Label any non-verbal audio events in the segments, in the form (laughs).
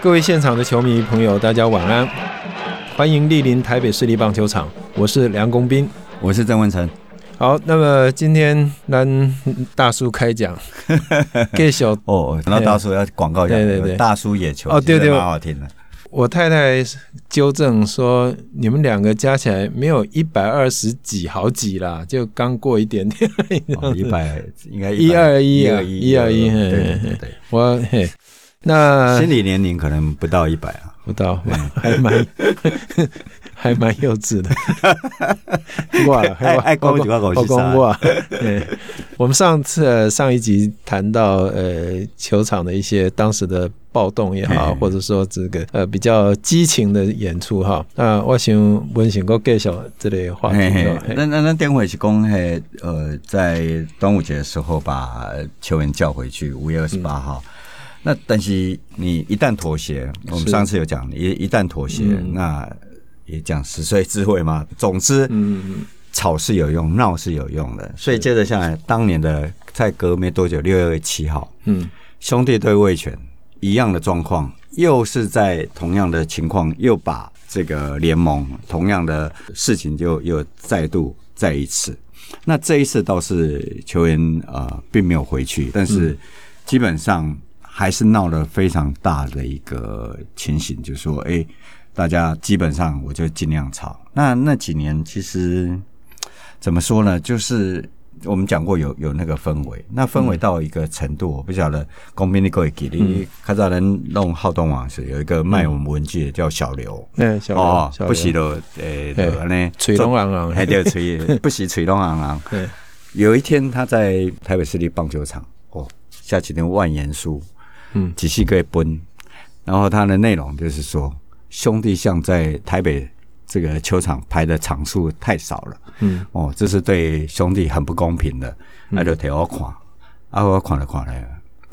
各位现场的球迷朋友，大家晚安，欢迎莅临台北市立棒球场，我是梁公斌，我是郑文成。好，那么今天让大叔开讲，(laughs) 给小哦，然后大叔要广告一下，对对对，大叔野球哦，对对，蛮好听的。我太太纠正说，你们两个加起来没有一百二十几好几啦，就刚过一点点，一百应该 (laughs) 一二一啊，一二一，对对对，我嘿。那心理年龄可能不到一百啊，不到，(laughs) 还蛮 (laughs) 还蛮幼稚的。哇，爱爱公主，爱公主哇！对，我们上次上一集谈到呃球场的一些当时的暴动也好，或者说这个呃比较激情的演出哈。那我想温馨哥介绍这类话题。那那那电话是讲，嘿，呃，在端午节的时候把球员叫回去，五月二十八号。那但是你一旦妥协，我们上次有讲，一一旦妥协，嗯、那也讲十岁智慧嘛。总之，嗯，吵是有用，闹是有用的。所以接着下来，当年的在隔没多久，六月七号，嗯，兄弟对味全一样的状况，又是在同样的情况，又把这个联盟同样的事情就又再度再一次。那这一次倒是球员呃并没有回去，但是基本上。还是闹了非常大的一个情形，就是说，哎，大家基本上我就尽量吵。那那几年其实怎么说呢？就是我们讲过有有那个氛围，那氛围到一个程度，我不晓得公平的可以给力。看到人弄好动网是有一个卖我们文具的叫小刘，嗯，小刘哦，不洗的，诶，呢，吹龙昂昂，还得吹，不洗吹龙昂昂。对，有一天他在台北市立棒球场，(laughs) 哦，下几天万言书。嗯，几细个奔，然后他的内容就是说，兄弟像在台北这个球场排的场数太少了，嗯，哦，这是对兄弟很不公平的，那就替我看，啊，我看了看了，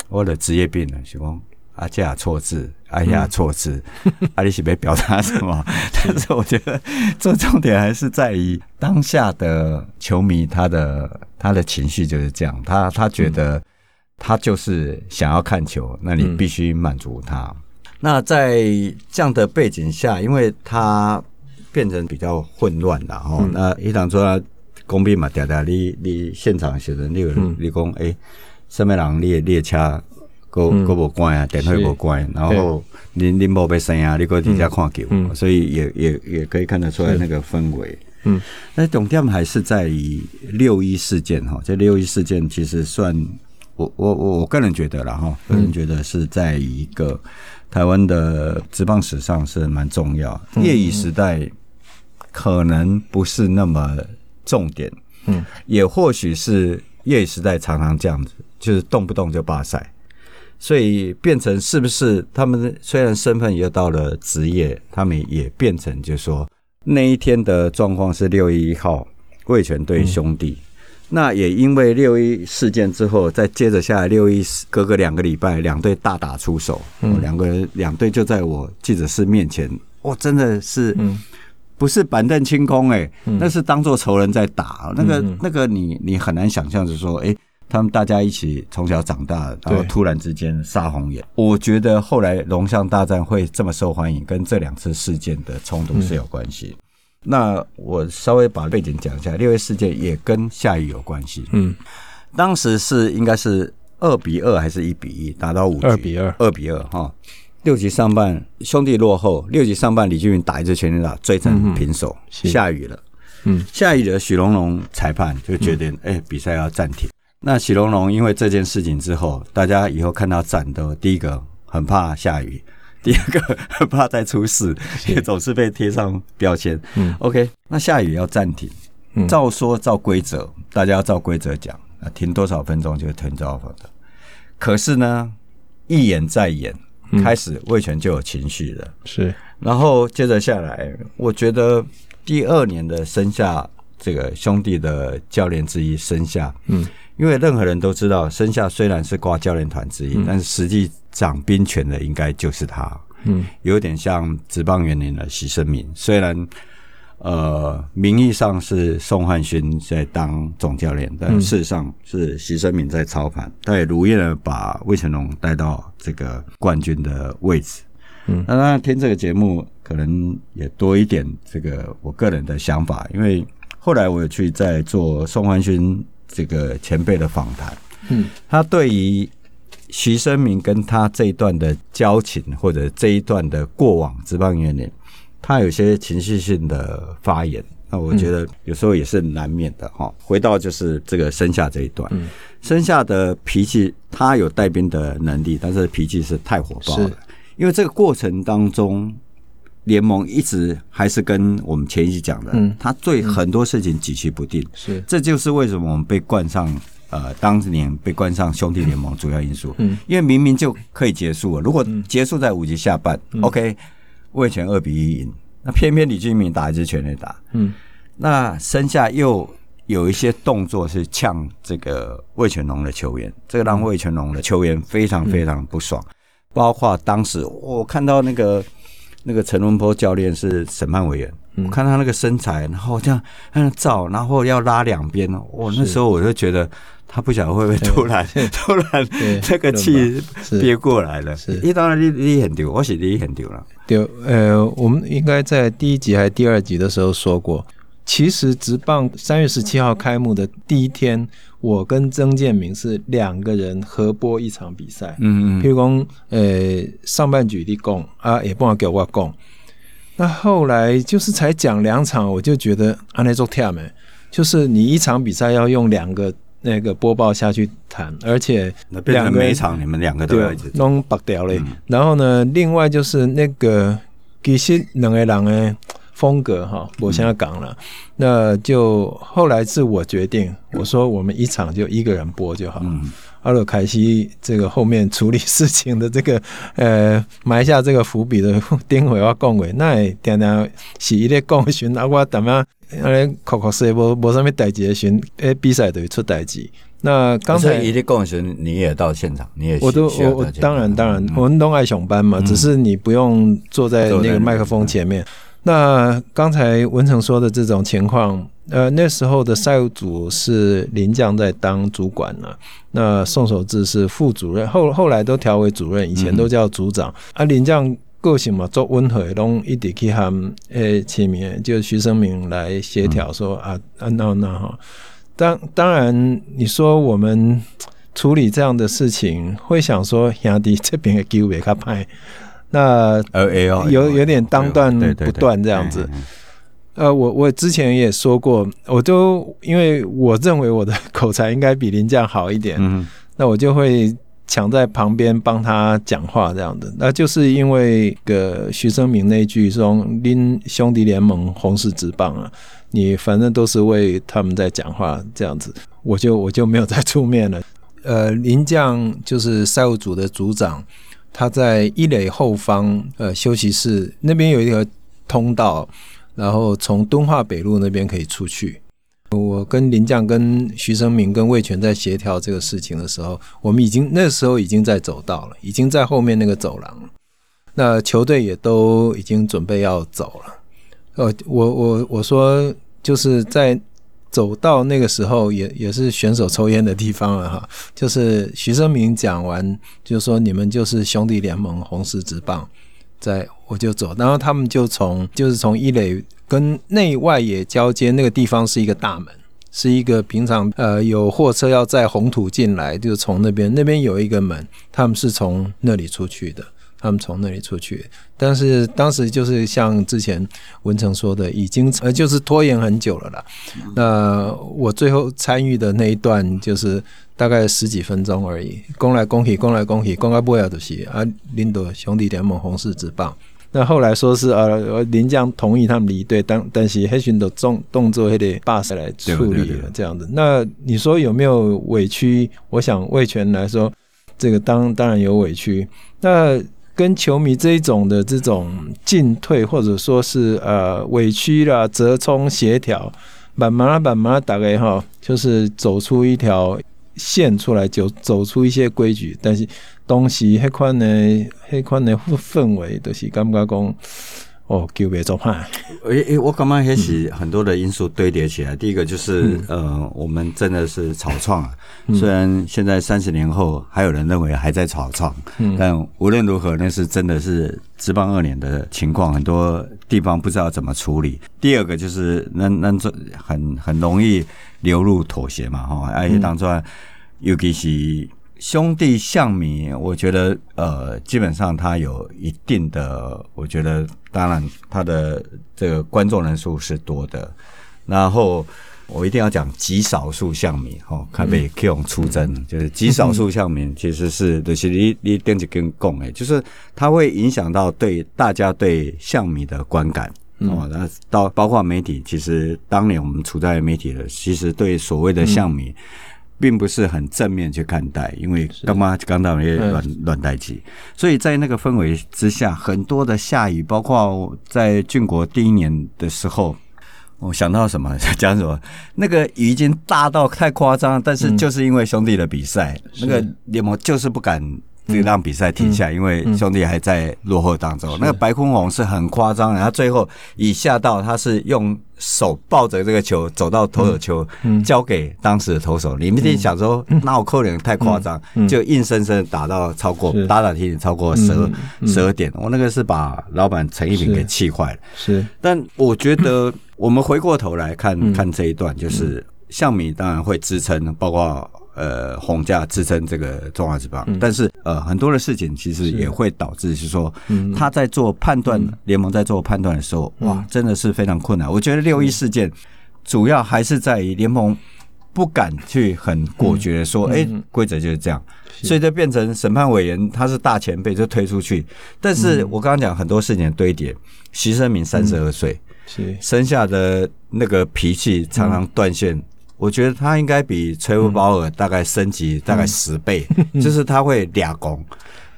我的职业病了，是讲啊，这样错字，啊，呀错字，(laughs) 啊，你是没表达什么？(laughs) 但是我觉得，这重点还是在于当下的球迷，他的他的情绪就是这样，他他觉得。他就是想要看球，那你必须满足他。嗯、那在这样的背景下，因为他变成比较混乱了哈。嗯、那一场说工兵嘛，嗲嗲，你你现场写的，你有你讲哎，什么人列列车，个个无关啊，电话无关，然后你你无被声啊，你搁底下看球，嗯、所以也也也可以看得出来那个氛围。嗯，那重点还是在于六一事件哈，这六一事件其实算。我我我我个人觉得了哈，个人觉得是在一个台湾的职棒史上是蛮重要。业余时代可能不是那么重点，嗯，也或许是业余时代常常这样子，就是动不动就罢赛，所以变成是不是他们虽然身份也到了职业，他们也变成就是说那一天的状况是六月一号魏权对兄弟。那也因为六一事件之后，再接着下来六一隔个两个礼拜，两队大打出手，嗯，两个人两队就在我记者室面前，哇，真的是，不是板凳清空哎，那是当做仇人在打，那个那个你你很难想象，就是说，哎，他们大家一起从小长大，然后突然之间杀红眼，我觉得后来龙象大战会这么受欢迎，跟这两次事件的冲突是有关系。那我稍微把背景讲一下，六月事件也跟下雨有关系。嗯，当时是应该是二比二还是一比一打到五局？二比二，二比二哈。六局上半兄弟落后，六局上半李俊云打一支全垒打追成平手。下雨了，嗯，下雨了，许龙龙裁判就决定，哎，比赛要暂停。那许龙龙因为这件事情之后，大家以后看到战斗，第一个很怕下雨。第二个很怕再出事，也总是被贴上标签。嗯，OK，那下雨要暂停，照说照规则，大家要照规则讲，啊停多少分钟就停多少分钟。可是呢，一演再演，开始魏权就有情绪了。是，然后接着下来，我觉得第二年的生下这个兄弟的教练之一生下，嗯，因为任何人都知道，生下虽然是挂教练团之一，但是实际。掌兵权的应该就是他，嗯，有点像职棒元年的徐生明。虽然，呃，名义上是宋汉勋在当总教练，但事实上是徐生明在操盘，他也如愿的把魏成龙带到这个冠军的位置。嗯，那当然听这个节目可能也多一点这个我个人的想法，因为后来我有去在做宋汉勋这个前辈的访谈。嗯，他对于徐生明跟他这一段的交情，或者这一段的过往职棒元年。他有些情绪性的发言，那我觉得有时候也是难免的哈。回到就是这个生下这一段，生下的脾气，他有带兵的能力，但是脾气是太火爆了。因为这个过程当中，联盟一直还是跟我们前一期讲的，他对很多事情举棋不定。是，这就是为什么我们被冠上呃当年被冠上兄弟联盟主要因素。嗯，因为明明就可以结束了，如果结束在五级下半，OK。味全二比一赢，那偏偏李俊明打一支全垒打，嗯，那身下又有一些动作是呛这个魏全龙的球员，这个让魏全龙的球员非常非常不爽。嗯、包括当时我看到那个那个陈文波教练是审判委员，嗯、我看他那个身材，然后这样嗯照，然后要拉两边哦，我那时候我就觉得。他不晓得会不会突然突然这个气憋过来了。是，一当然你你很丢，我是你很丢了。丢，呃，我们应该在第一集还是第二集的时候说过，其实直棒三月十七号开幕的第一天，我跟曾建明是两个人合播一场比赛。嗯嗯。譬如讲，呃，上半局你讲啊，也不好给我讲。那后来就是才讲两场，我就觉得啊，那做跳没，就是你一场比赛要用两个。那个播报下去谈，而且两个每场你们两个都要弄白掉嘞。然后呢，另外就是那个其实两个人的风格哈，我现在讲了，那就后来是我决定，我说我们一场就一个人播就好。阿鲁凯西这个后面处理事情的这个呃埋下这个伏笔的丁伟要讲话，那也常常是一个讲询啊，我怎么呃考考试无无什么代志的询，诶比赛等于出代志。那刚才一个讲询你也到现场，你也我都我我当然当然，我们都爱上班嘛，只是你不用坐在那个麦克风前面。那刚才文成说的这种情况，呃，那时候的赛务组是林将在当主管呢，那宋守志是副主任，后后来都调为主任，以前都叫组长。啊，林将个性嘛，做温和，拢一直去喊诶，前面就徐生明来协调说啊啊那那哈。当当然，你说我们 (laughs) 处理这样的事情，会想说兄弟这边的机会较歹。那有有点当断不断这样子，呃，我我之前也说过，我都因为我认为我的 (laughs) 口才应该比林将好一点，嗯那我就会抢在旁边帮他讲话这样的。那就是因为个徐生明那句说“拎兄弟联盟红十字棒啊”，你反正都是为他们在讲话这样子，我就我就没有再出面了。呃，林将就是赛务组的组长。他在一垒后方，呃，休息室那边有一个通道，然后从敦化北路那边可以出去。我跟林将、跟徐生明、跟魏全在协调这个事情的时候，我们已经那时候已经在走道了，已经在后面那个走廊。那球队也都已经准备要走了。呃，我我我说就是在。走到那个时候也也是选手抽烟的地方了哈，就是徐生明讲完，就说你们就是兄弟联盟红十字棒，在我就走，然后他们就从就是从一垒跟内外野交接那个地方是一个大门，是一个平常呃有货车要载红土进来，就从那边那边有一个门，他们是从那里出去的。他们从那里出去，但是当时就是像之前文成说的，已经呃就是拖延很久了啦。那我最后参与的那一段就是大概十几分钟而已，攻来攻去，攻来攻去，攻到不要的是啊，领导兄弟联盟红十职棒。那后来说是啊，林将同意他们离队，但但是黑选的动动作还得罢赛来处理了这样子。那你说有没有委屈？我想魏全来说，这个当当然有委屈。那跟球迷这一种的这种进退，或者说是呃委屈？啦、折冲、协调，慢慢、慢慢大概哈，就是走出一条线出来，就走出一些规矩。但是东西那款呢，那款呢氛围都是感觉讲，哦，球别做派。诶诶，我感觉也是很多的因素堆叠起来。第一个就是，呃，我们真的是草创啊。虽然现在三十年后，还有人认为还在草创，但无论如何，那是真的是职棒二年的情况，很多地方不知道怎么处理。第二个就是，那那这很很容易流入妥协嘛，哈，而且当中尤其是。兄弟象迷，我觉得呃，基本上他有一定的，我觉得当然他的这个观众人数是多的。然后我一定要讲极少数象迷，哈，看被 Q 出征，就是极少数象迷其实是就是你你电子跟共诶，就是它会影响到对大家对象迷的观感哦。那到包括媒体，其实当年我们处在媒体的，其实对所谓的象迷。并不是很正面去看待，因为刚妈刚到那些乱乱代机，所以在那个氛围之下，很多的下雨，包括在俊国第一年的时候，我想到什么？(laughs) 讲什么，那个雨已经大到太夸张，但是就是因为兄弟的比赛，那个联盟就是不敢。这个让比赛停下，因为兄弟还在落后当中。那个白坤宏是很夸张，然后最后以下到他是用手抱着这个球走到投手球，交给当时的投手。你们得想说，那我扣脸太夸张，就硬生生打到超过打打停停超过十二十二点。我那个是把老板陈一平给气坏了。是，但我觉得 (clears throat) 我们回过头来看看这一段，就是象迷当然会支撑，包括。呃，红家支撑这个中华职棒，但是呃，很多的事情其实也会导致，是说他在做判断，联盟在做判断的时候，哇，真的是非常困难。我觉得六一事件主要还是在于联盟不敢去很果决的说，哎，规则就是这样，所以就变成审判委员他是大前辈就推出去。但是我刚刚讲很多事情的堆叠，徐生明三十二岁，是。生下的那个脾气常常断线。我觉得他应该比崔夫鲍尔大概升级大概十倍，(laughs) 就是他会俩攻，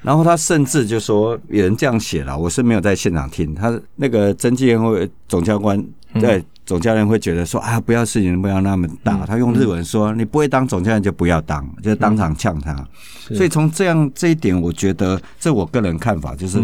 然后他甚至就说有人这样写了，我是没有在现场听，他那个曾纪燕会总教官对总教练会觉得说啊，不要事情不要那么大，他用日文说你不会当总教练就不要当，就当场呛他。所以从这样这一点，我觉得这我个人看法就是，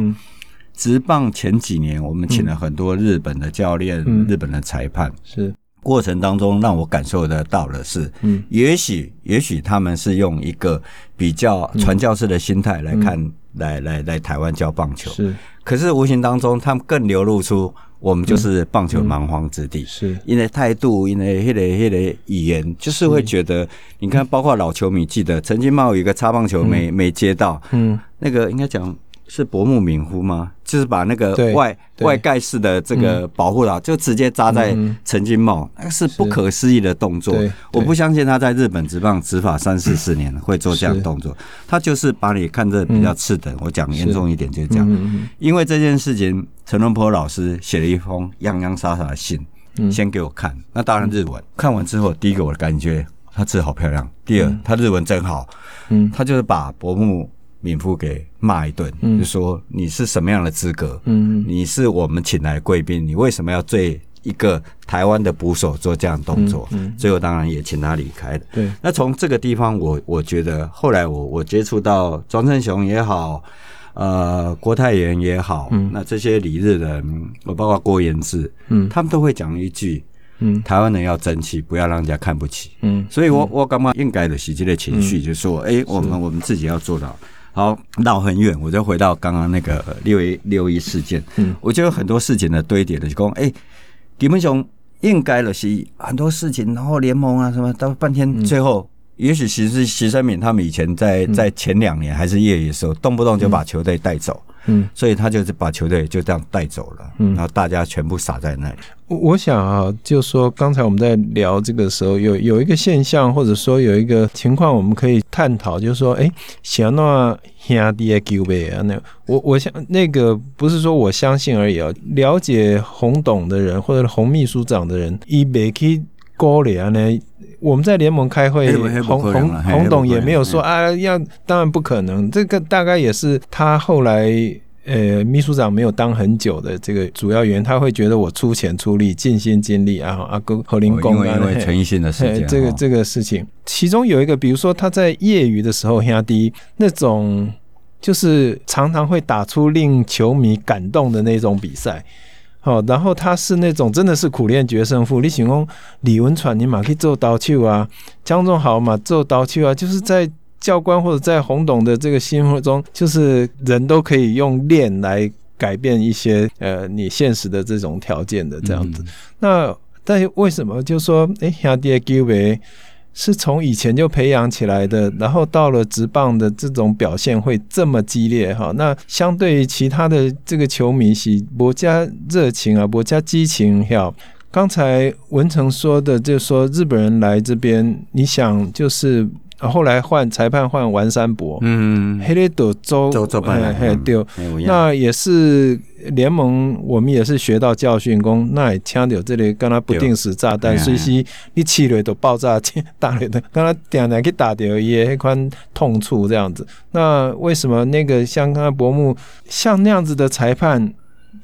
职棒前几年我们请了很多日本的教练、日本的裁判。是。过程当中让我感受得到的是，嗯，也许也许他们是用一个比较传教士的心态来看，嗯、来来来台湾教棒球，是。可是无形当中，他们更流露出我们就是棒球蛮荒之地，是。因为态度，因为那个迄个语言，就是会觉得，你看，包括老球迷记得，曾经冒有一个擦棒球没没接到，嗯，那个应该讲。是薄木敏夫吗？就是把那个外外盖式的这个保护岛，就直接扎在陈金茂，那个是不可思议的动作。我不相信他在日本职棒执法三四十年会做这样的动作。他就是把你看着比较次等。我讲严重一点就是这样，因为这件事情，陈龙坡老师写了一封洋洋洒洒的信，先给我看。那当然日文，看完之后，第一个我的感觉，他字好漂亮。第二，他日文真好。嗯，他就是把薄木。敏夫给骂一顿，就说你是什么样的资格？嗯，你是我们请来贵宾，你为什么要对一个台湾的捕手做这样的动作？嗯，最后当然也请他离开了。对，那从这个地方，我我觉得后来我我接触到庄胜雄也好，呃，郭泰源也好，嗯，那这些李日人，我包括郭延志，嗯，他们都会讲一句，嗯，台湾人要争气，不要让人家看不起。嗯，所以我我干嘛应该的喜剧的情绪，就是说，哎，我们我们自己要做到。好，绕很远，我就回到刚刚那个六一六一事件。嗯，我觉得很多事情的堆叠的，就讲，哎，基本雄应该的是很多事情，然后联盟啊什么，到半天最后，也许其实是徐生敏他们以前在在前两年还是业余的时候，动不动就把球队带走。嗯，所以他就是把球队就这样带走了，嗯，然后大家全部傻在那里。我我想啊，就说刚才我们在聊这个时候，有有一个现象，或者说有一个情况，我们可以探讨，就是说，哎，想那兄弟的球呗啊，那我我想那个不是说我相信而已啊，了解洪董的人或者洪秘书长的人，一没去高联呢，我们在联盟开会，洪洪洪董也没有说啊，要当然不可能，这个大概也是他后来。呃，秘书长没有当很久的这个主要原因，他会觉得我出钱出力，尽心尽力啊，阿哥何林公啊，因为陈奕迅的事情，这个这个事情，其中有一个，比如说他在业余的时候，压低那种就是常常会打出令球迷感动的那种比赛，好，然后他是那种真的是苦练决胜负。你想讲李文传，你嘛可以做刀鞘啊；江仲豪嘛做刀鞘啊，就是在教官或者在洪董的这个心目中，就是人都可以用练来改变一些呃你现实的这种条件的这样子。嗯、那但是为什么就说哎兄弟给为？是从以前就培养起来的，然后到了职棒的这种表现会这么激烈哈。那相对于其他的这个球迷是博加热情啊，博加激情哈。刚才文成说的，就是说日本人来这边，你想就是。后来换裁判换完山博，嗯，黑雷斗州州州办，嘿对，那也是联盟，我们也是学到教训，讲那也枪掉这里，跟他不定时炸弹，随时一气雷都爆炸，打雷的，跟他点来去打掉也一款痛处这样子。那为什么那个像刚才伯木像那样子的裁判？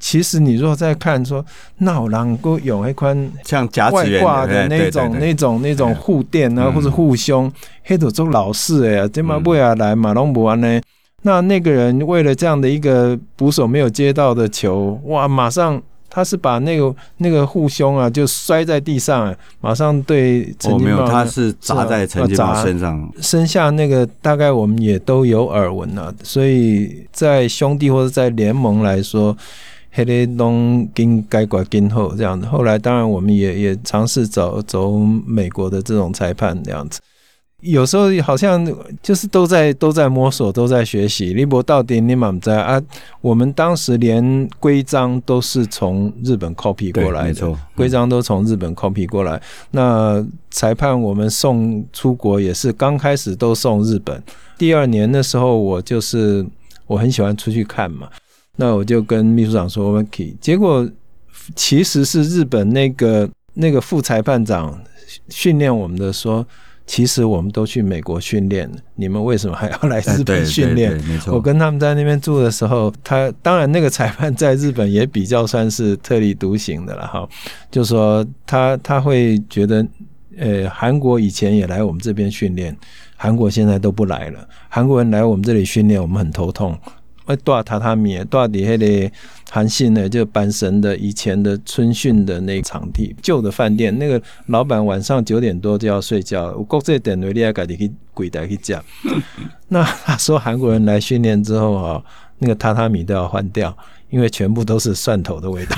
其实你如果再看说，那我能够有一款像外挂的那种、那种、那种护垫啊，或者护胸，黑土中老式哎呀，这么不要来马龙不安呢？那那个人为了这样的一个捕手没有接到的球，哇，马上他是把那个那个护胸啊就摔在地上，马上对陈金宝，他是砸在陈金宝身上，身下那个大概我们也都有耳闻了，所以在兄弟或者在联盟来说。黑雷东跟该管跟后这样子，后来当然我们也也尝试走走美国的这种裁判这样子，有时候好像就是都在都在摸索，都在学习。李博到底你满在啊？我们当时连规章都是从日本 copy 过来的，规章都从日本 copy 过来。那裁判我们送出国也是刚开始都送日本，第二年的时候我就是我很喜欢出去看嘛。那我就跟秘书长说，我们可以。结果其实是日本那个那个副裁判长训练我们的说，其实我们都去美国训练，你们为什么还要来日本训练？我跟他们在那边住的时候，他当然那个裁判在日本也比较算是特立独行的了哈。就说他他会觉得，呃，韩国以前也来我们这边训练，韩国现在都不来了。韩国人来我们这里训练，我们很头痛。哎，大榻榻米，大底下的韩信呢，就阪神的以前的春训的那场地，旧的饭店，那个老板晚上九点多就要睡觉，我国际点位你要赶紧去柜台去讲。(laughs) 那他说韩国人来训练之后啊，那个榻榻米都要换掉，因为全部都是蒜头的味道。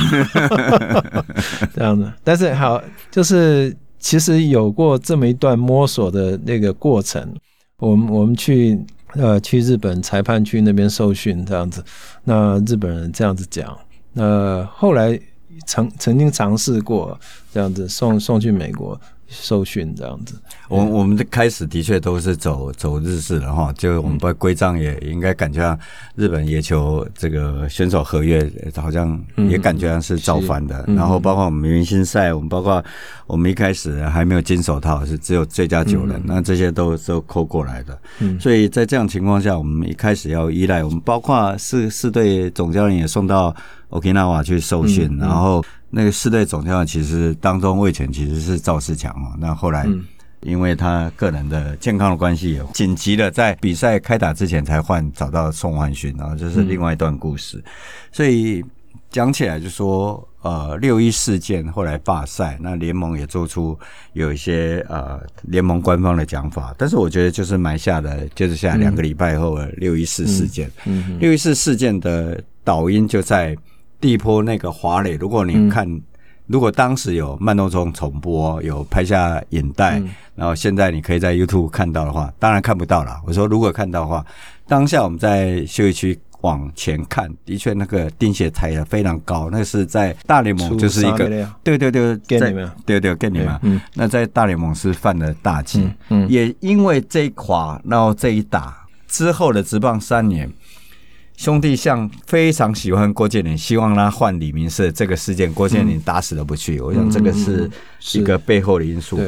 这样子，但是好，就是其实有过这么一段摸索的那个过程，我们我们去。呃，去日本裁判区那边受训这样子，那日本人这样子讲，那后来曾曾经尝试过这样子送送去美国。受训这样子，我我们的开始的确都是走走日式的哈，就我们把规章也应该感觉上日本野球这个选手合约好像也感觉上是造反的，然后包括我们明星赛，我们包括我们一开始还没有金手套，是只有最佳九人，那这些都都扣过来的，所以在这样情况下，我们一开始要依赖我们，包括四四队总教练也送到 Okinawa 去受训，然后。那个四队总教练其实当中魏全其实是赵世强啊，那后来因为他个人的健康的关系，紧急的在比赛开打之前才换找到宋焕勋，然后这是另外一段故事。所以讲起来就说，呃，六一事件后来罢赛，那联盟也做出有一些呃联盟官方的讲法，但是我觉得就是埋下的就是下两个礼拜后的六一四事件，六一四事件的导因就在。地坡那个华磊，如果你看，如果当时有慢动作重播，有拍下影带，然后现在你可以在 YouTube 看到的话，当然看不到了。我说如果看到的话，当下我们在休息区往前看，的确那个钉鞋踩的非常高，那是在大联盟就是一个，对对对，给你们。对对给你们，嗯，那在大联盟是犯了大忌，嗯，也因为这一垮，然后这一打之后的职棒三年。兄弟像非常喜欢郭建林，希望他换李明社。这个事件，郭建林打死都不去。我想这个是一个背后的因素。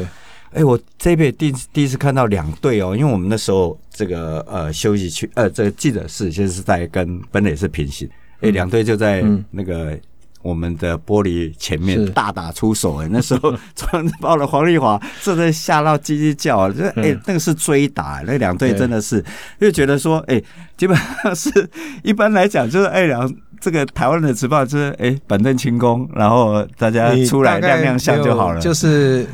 哎、欸，我这辈第第一次看到两队哦，因为我们那时候这个呃休息区呃这个记者室其实是在跟本垒是平行。哎、欸，两队就在那个。我们的玻璃前面大打出手哎，那时候 (laughs) 穿爆了黄丽华，真的吓到叽叽叫，就哎，那个是追打，那两队真的是就觉得说哎，基本上是一般来讲就是哎两这个台湾的职棒就是哎板凳轻功，然后大家出来亮亮相就好了。就是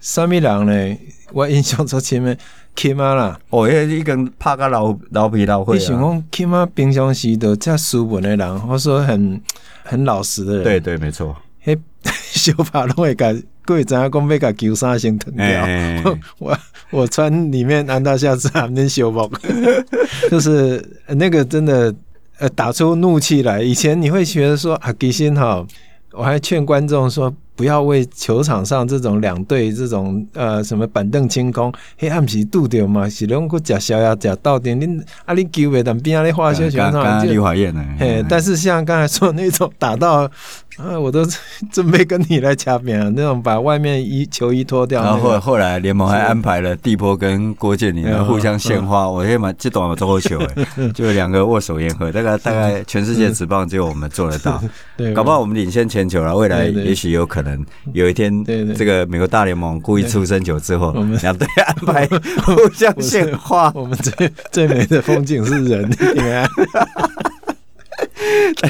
三米郎呢，我印象中前面 Kim 啦，哦，一根拍个老老皮老灰。你想讲 Kim 平常时都这斯文的人，或说很很老实的人。对对，没错。嘿，小帕拢会甲，各位知影讲要甲球衫先脱掉。(laughs) 我我穿里面安踏下次还能修补，(laughs) 就是那个真的呃打出怒气来。以前你会觉得说啊，其实哈，我还劝观众说。不要为球场上这种两队这种呃什么板凳清空，黑暗时度掉嘛，是拢个假小呀假到点，恁啊你球袂当边啊你化学球场就，嘿，但是像刚才说那种打到 (laughs) 啊，我都准备跟你来掐边啊，那种把外面衣球衣脱掉，然后后后来联盟还安排了地波跟郭建宁互相献花，我也蛮这段我做球，哎，(laughs) 就两个握手言和，大概大概 (laughs) 全世界职棒只有我们做得到，对，搞不好我们领先全球了，未来也许有可能。有一天，这个美国大联盟故意出生球之后，两队安排互相献花。我们最最美的风景是人，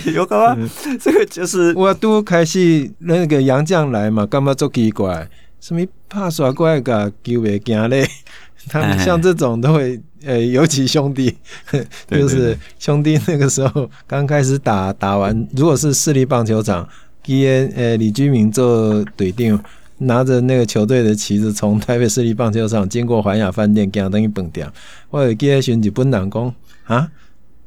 (laughs) 有干嘛？这个就是我都开始那个杨将来嘛，干嘛做奇怪？什么怕耍怪个球袂惊嘞？(laughs) 他们像这种都会，呃，尤其兄弟，就是兄弟那个时候刚开始打，打完如果是市立棒球场。基因，诶，李居明做队长，拿着那个球队的旗子，从台北市立棒球场经过环亚饭店，行等于饭店。我有记得时日本人讲啊，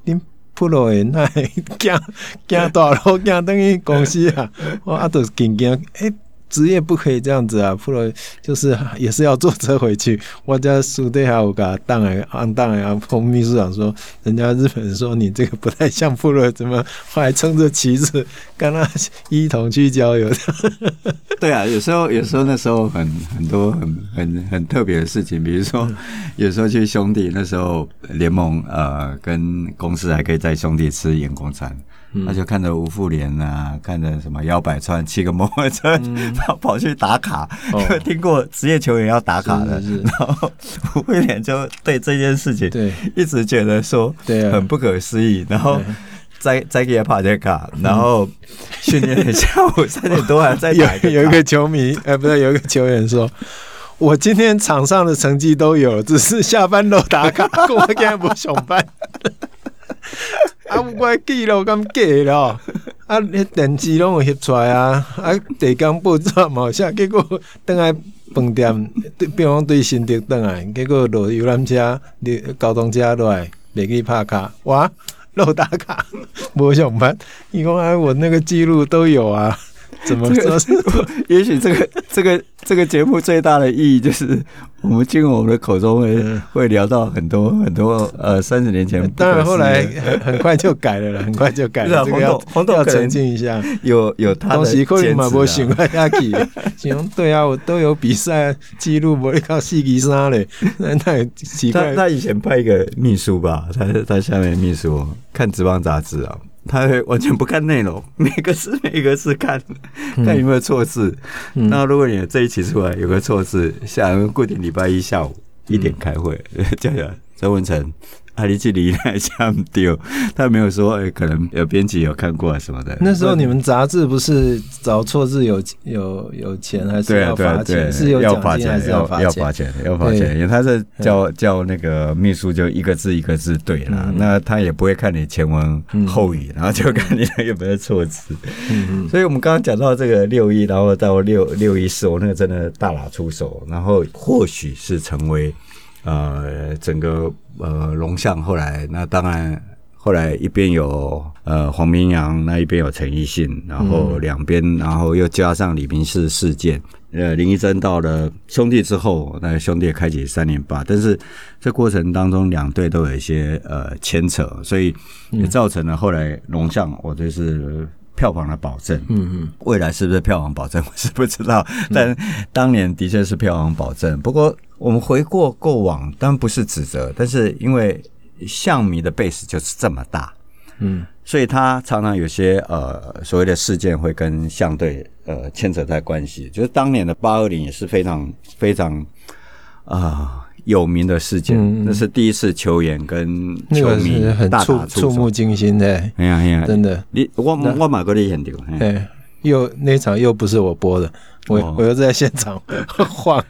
恁普罗诶那 (laughs) 行行大路行等于公司啊，(laughs) 我啊都是惊惊诶。职业不可以这样子啊，不然就是也是要坐车回去。我家书队还有个档哎，按档哎，彭秘书长说，人家日本人说你这个不太像部落，怎么后来撑着旗子跟他一同去郊游？(laughs) 对啊，有时候有时候那时候很很多很很很特别的事情，比如说有时候去兄弟那时候联盟呃跟公司还可以在兄弟吃员工餐。他就看着吴富莲啊，看着什么姚百川骑个摩托车跑 (laughs) 跑去打卡，因为听过职业球员要打卡的，然后吴富莲就对这件事情对。一直觉得说对很不可思议，然后再再给他跑这卡，然后训练下午三点多还在 (laughs) 打。有有一个球迷，哎，不对，有一个球员说：“我今天场上的成绩都有，只是下班都打卡，(laughs) 我今天不上班。”啊，我记录咁假咯，(laughs) 啊，迄电视拢有翕出来啊，啊，地工报纸嘛，像结果等来饭店，比方对新竹等来，结果落游览车、交通车落来，袂去拍卡，哇，漏打卡，无上班，伊讲啊，我那个记录都有啊。(laughs) 怎么说？也许这个这个这个节目最大的意义就是，我们经我们的口中会会聊到很多很多呃三十年前。当然后来很很快就改了了，很快就改了。(laughs) 这个要黄豆要澄清一下，有有他的坚持。行，(laughs) 对啊，我都有比赛记录，我靠四级三嘞，那那奇怪。他以前派一个秘书吧，他他下面秘书看职棒杂志啊。他会完全不看内容，每个字每个字看，看有没有错字。嗯、那如果你这一期出来有个错字，下固定礼拜一下午一点开会，(laughs) 叫叫周文成。阿里距离来讲丢，他没有说，欸、可能有编辑有看过什么的。那时候你们杂志不是找错字有有有钱还是要罚钱？是有奖金还是要罚钱？要罚钱，要罚钱。因为他是叫叫那个秘书就一个字一个字对了，嗯、那他也不会看你前文后语，然后就看你有没有错字。嗯、所以我们刚刚讲到这个六一，然后到六六一四，我那个真的大打出手，然后或许是成为。呃，整个呃龙象后来，那当然后来一边有呃黄明阳，那一边有陈奕迅，然后两边，然后又加上李明士事件，呃林一珍到了兄弟之后，那兄弟也开启三连霸，但是这过程当中两队都有一些呃牵扯，所以也造成了后来龙象，我就是票房的保证。嗯嗯，未来是不是票房保证，(laughs) 我是不知道，但当年的确是票房保证，不过。我们回过过往，当然不是指责，但是因为象迷的 base 就是这么大，嗯，所以他常常有些呃所谓的事件会跟象队呃牵扯在关系。就是当年的八二零也是非常非常啊、呃、有名的事件，嗯、那是第一次球员跟球迷大打出手，触目惊心的。哎呀哎呀，真的，你我我马哥你很丢。哎，又那场又不是我播的，我、哦、我又在现场 (laughs) 晃。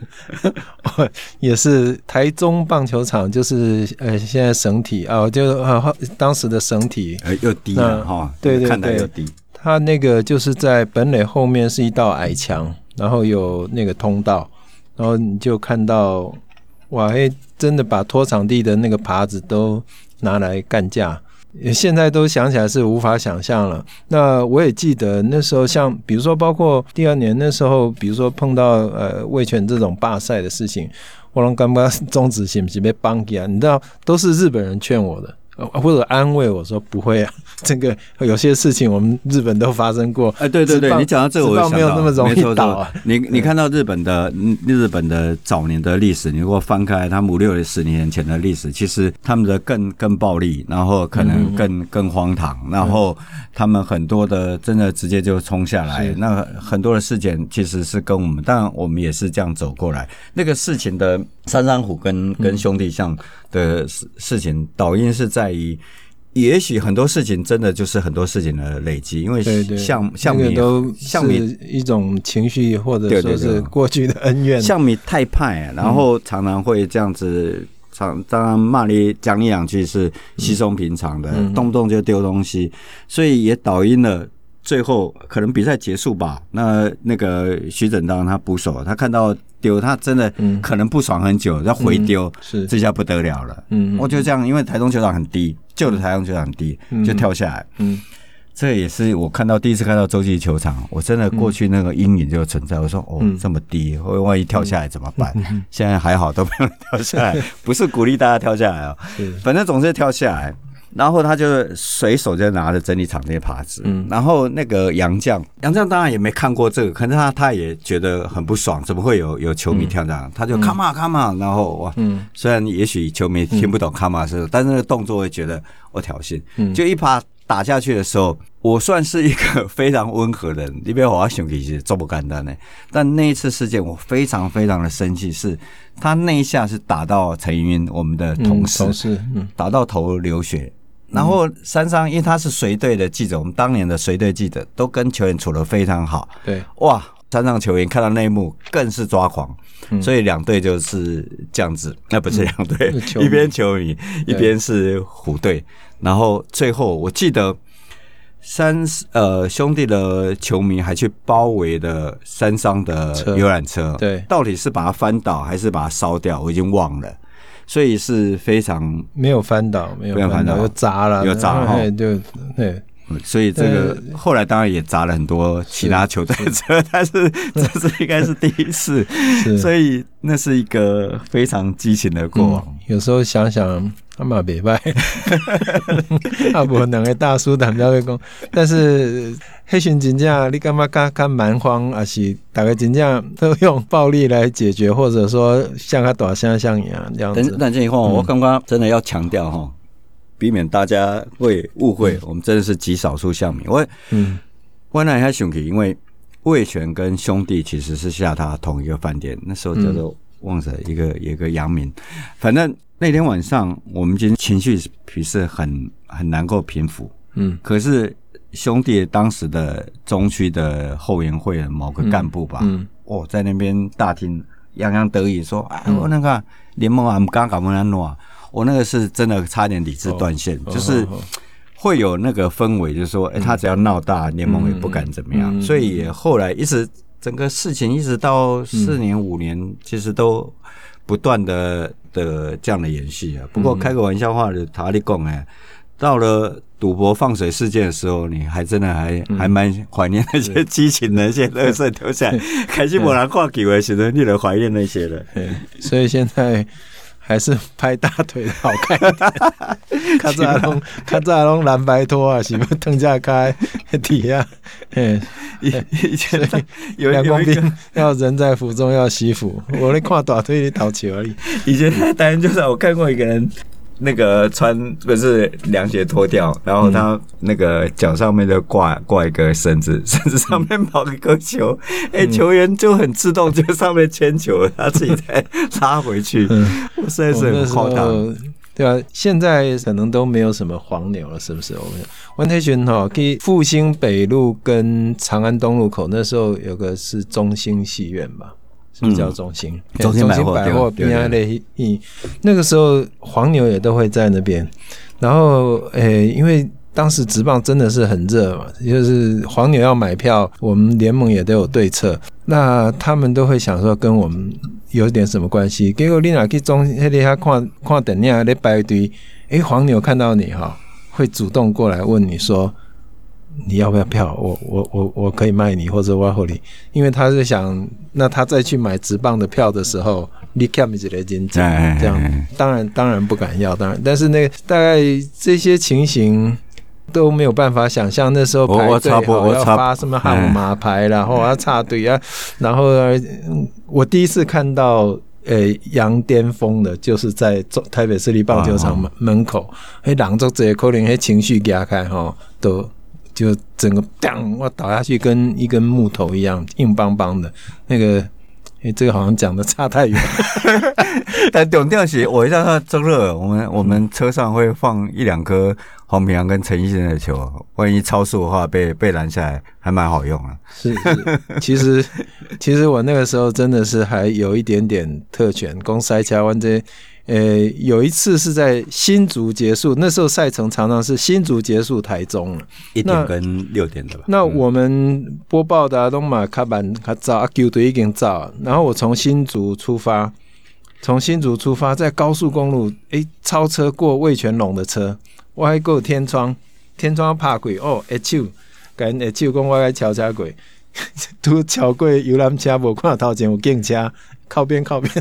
(laughs) 也是台中棒球场，就是呃现在省体啊，就啊当时的省体，呃又低了哈，对对对，又低。他那个就是在本垒后面是一道矮墙，然后有那个通道，然后你就看到。哇，嘿，真的把拖场地的那个耙子都拿来干架，现在都想起来是无法想象了。那我也记得那时候，像比如说，包括第二年那时候，比如说碰到呃味全这种罢赛的事情，我拢干巴终止是不是被绑起啊？你知道，都是日本人劝我的。或者安慰我说不会啊，(laughs) 这个有些事情我们日本都发生过。哎，对对对，你讲到这个，我想到没有那么容易倒啊。你你看到日本的日本的早年的历史，你如果翻开他们五六十年前的历史，其实他们的更更暴力，然后可能更更荒唐，然后他们很多的真的直接就冲下来。那很多的事件其实是跟我们，当然我们也是这样走过来。那个事情的三山虎跟跟兄弟像的事事情，导因是在。在于，也许很多事情真的就是很多事情的累积，因为像像米都像米一种情绪，或者说是过去的恩怨，像米太派，然后常常会这样子，常当然骂你讲你两句是稀松平常的，动不动就丢东西，所以也导因了。最后可能比赛结束吧，那那个徐整当他捕手，他看到丢，他真的可能不爽很久，要回丢，是这下不得了了。嗯，我就这样，因为台中球场很低，旧的台中球场很低，就跳下来。嗯，这也是我看到第一次看到洲际球场，我真的过去那个阴影就存在。我说哦，这么低，会万一跳下来怎么办？(laughs) 现在还好，都不用跳下来，(laughs) 不是鼓励大家跳下来哦，反正总是跳下来。然后他就随手就拿着整理场那些耙子，嗯，然后那个杨绛，杨绛当然也没看过这个，可是他他也觉得很不爽，怎么会有有球迷跳这样？嗯、他就 come on come on，然后哇，嗯，虽然也许球迷听不懂 come on 是，但是那个动作会觉得我挑衅，嗯，就一耙打下去的时候，我算是一个非常温和的人，你别我兄弟是这么简单的，但那一次事件我非常非常的生气，是他那一下是打到陈云我们的同事，同事，嗯，打到头流血。然后山商，因为他是随队的记者，我们当年的随队记者都跟球员处得非常好。对，哇，山商球员看到那一幕更是抓狂，所以两队就是这样子。那不是两队，(laughs) 一边球迷，一边是虎队。然后最后我记得三呃兄弟的球迷还去包围了山商的游览车，对，到底是把它翻倒还是把它烧掉，我已经忘了。所以是非常没有翻倒，没有翻倒，又砸了，又砸了，对对。所以这个后来当然也砸了很多其他球队的车，(laughs) 但是 (laughs) 这是应该是第一次，所以那是一个非常激情的过往。有时候想想，阿妈别拜，阿伯两个大叔谈交会讲，但是。黑熊警将，你干嘛刚刚蛮荒，还是大概警将都用暴力来解决，或者说像他打像像一样这样子。但这以后，我刚刚真的要强调哈，避免大家会误会，我们真的是极少数乡民。我嗯，我那还兄弟，因为味全跟兄弟其实是下榻同一个饭店，那时候叫做忘了一个一个阳明，反正那天晚上我们今天情绪皮是很很难够平复，嗯，可是。兄弟当时的中区的后援会的某个干部吧，嗯，嗯。哦，在那边大厅洋洋得意说：“哎，我那个联盟啊，刚搞完安诺啊，我那个是真的差点理智断线，哦、就是会有那个氛围，就是说，哎、欸，他只要闹大，联盟也不敢怎么样。嗯、所以后来一直整个事情一直到四年五年，其实都不断的的这样的延续啊。不过开个玩笑话的，塔利贡哎。”到了赌博放水事件的时候，你还真的还、嗯、还蛮怀念那些激情的那些乐色留下来，开心不然挂几位，显得令人怀念那些的。所以现在还是拍大腿的好看一点。卡扎龙，卡扎龙蓝白拖啊，是不是腾架开底下？嗯，以以前有两公兵要人在福中要惜福，我在看大腿的讨球而已。以前在台湾就是我看过一个人。那个穿不是凉鞋脱掉，然后他那个脚上面就挂挂一个绳子，(laughs) 绳子上面绑一个球，哎、嗯，球员就很自动就上面牵球，他自己再拉回去，嗯、我实在是很夸张，对啊？现在可能都没有什么黄牛了，是不是？我们温泰群哈，可以复兴北路跟长安东路口那时候有个是中兴戏院吧？是叫中心，嗯、中心百货边上的，那个时候黄牛也都会在那边。然后，诶、欸，因为当时职棒真的是很热嘛，就是黄牛要买票，我们联盟也都有对策。那他们都会想说跟我们有点什么关系？结果你哪去中那里看看等下在排队，诶、欸，黄牛看到你哈，会主动过来问你说。你要不要票？我我我我可以卖你，或者我后你，因为他是想，那他再去买直棒的票的时候，你看不起来金这样，当然当然不敢要，当然，但是那个大概这些情形都没有办法想象，那时候排队要发什么号码牌，然后要插队啊，然后我第一次看到呃羊巅峰的，就是在台北市立棒球场门门口，诶，狼族这可能诶情绪压开哈都。就整个当我倒下去，跟一根木头一样硬邦邦的。那个，哎，这个好像讲的差太远。(laughs) 但重点是，我一下说周热，我们我们车上会放一两颗黄平洋跟陈奕迅的球，万一超速的话被被拦下来，还蛮好用啊。是是，其实其实我那个时候真的是还有一点点特权，光塞加湾这。呃，有一次是在新竹结束，那时候赛程常常是新竹结束台中了，一点跟六点的吧。那我们播报的东马卡板卡早阿 Q 队已经早，然后我从新竹出发，从新竹出发，在高速公路，诶，超车过味全龙的车，我还过天窗，天窗怕鬼哦，一手，跟一手讲我该超车鬼，(laughs) 都超过游览车，无看到头前有警车，靠边靠边。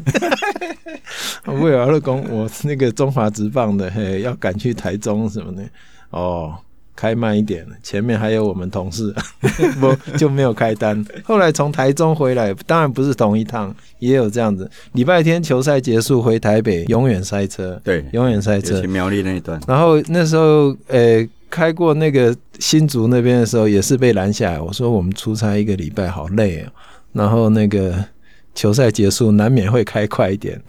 (laughs) 为了二公，我那个中华职棒的，嘿，要赶去台中什么的，哦，开慢一点，前面还有我们同事，(laughs) 不就没有开单。后来从台中回来，当然不是同一趟，也有这样子。礼拜天球赛结束回台北，永远塞车，对，永远塞车。苗栗那一段，然后那时候，呃、欸，开过那个新竹那边的时候，也是被拦下来。我说我们出差一个礼拜，好累哦。然后那个球赛结束，难免会开快一点。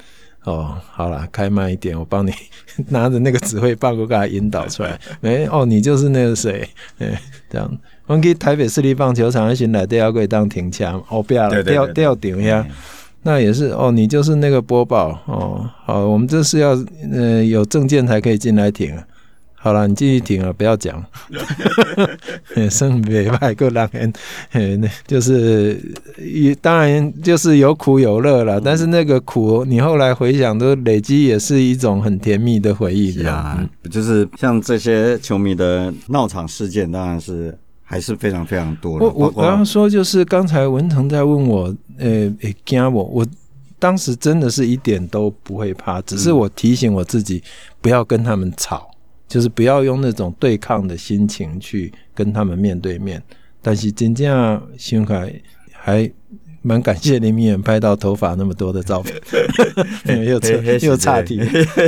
哦，好了，开慢一点，我帮你 (laughs) 拿着那个指挥棒，我给他引导出来。没哦，你就是那个谁？哎，(laughs) 这样。我们去台北市立棒球场，先来都要可以当停枪。哦，不要了，吊吊顶一下。那也是哦，你就是那个播报哦。好，我们这是要呃有证件才可以进来停。好了，你继续停了，不要讲。生北派个狼人，那就是当然就是有苦有乐了。但是那个苦，你后来回想，都累积也是一种很甜蜜的回忆。对啊，就是像这些球迷的闹场事件，当然是还是非常非常多的。我我刚刚说，就是刚才文成在问我，呃，诶，惊我，我当时真的是一点都不会怕，只是我提醒我自己不要跟他们吵。就是不要用那种对抗的心情去跟他们面对面，但是真正信用卡还。蛮感谢林明远拍到头发那么多的照片，(laughs) 又扯又差题，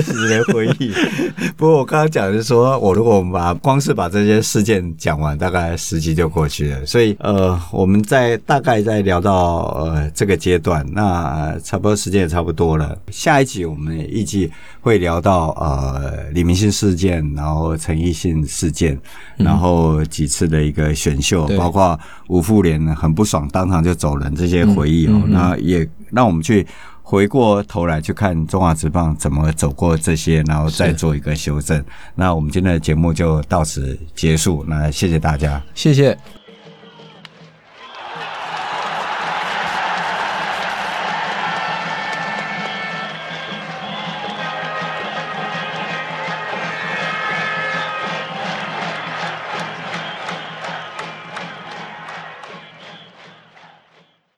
十年回忆。(laughs) 不过我刚刚讲的是说，我如果我们把光是把这些事件讲完，大概十集就过去了。所以呃，我们在大概在聊到呃这个阶段，那差不多时间也差不多了。下一集我们也预计会聊到呃李明信事件，然后陈奕迅事件，然后几次的一个选秀，包括吴复连很不爽，当场就走人这些。回忆哦，那也让我们去回过头来去看中华职棒怎么走过这些，然后再做一个修正。那我们今天的节目就到此结束，那谢谢大家，谢谢。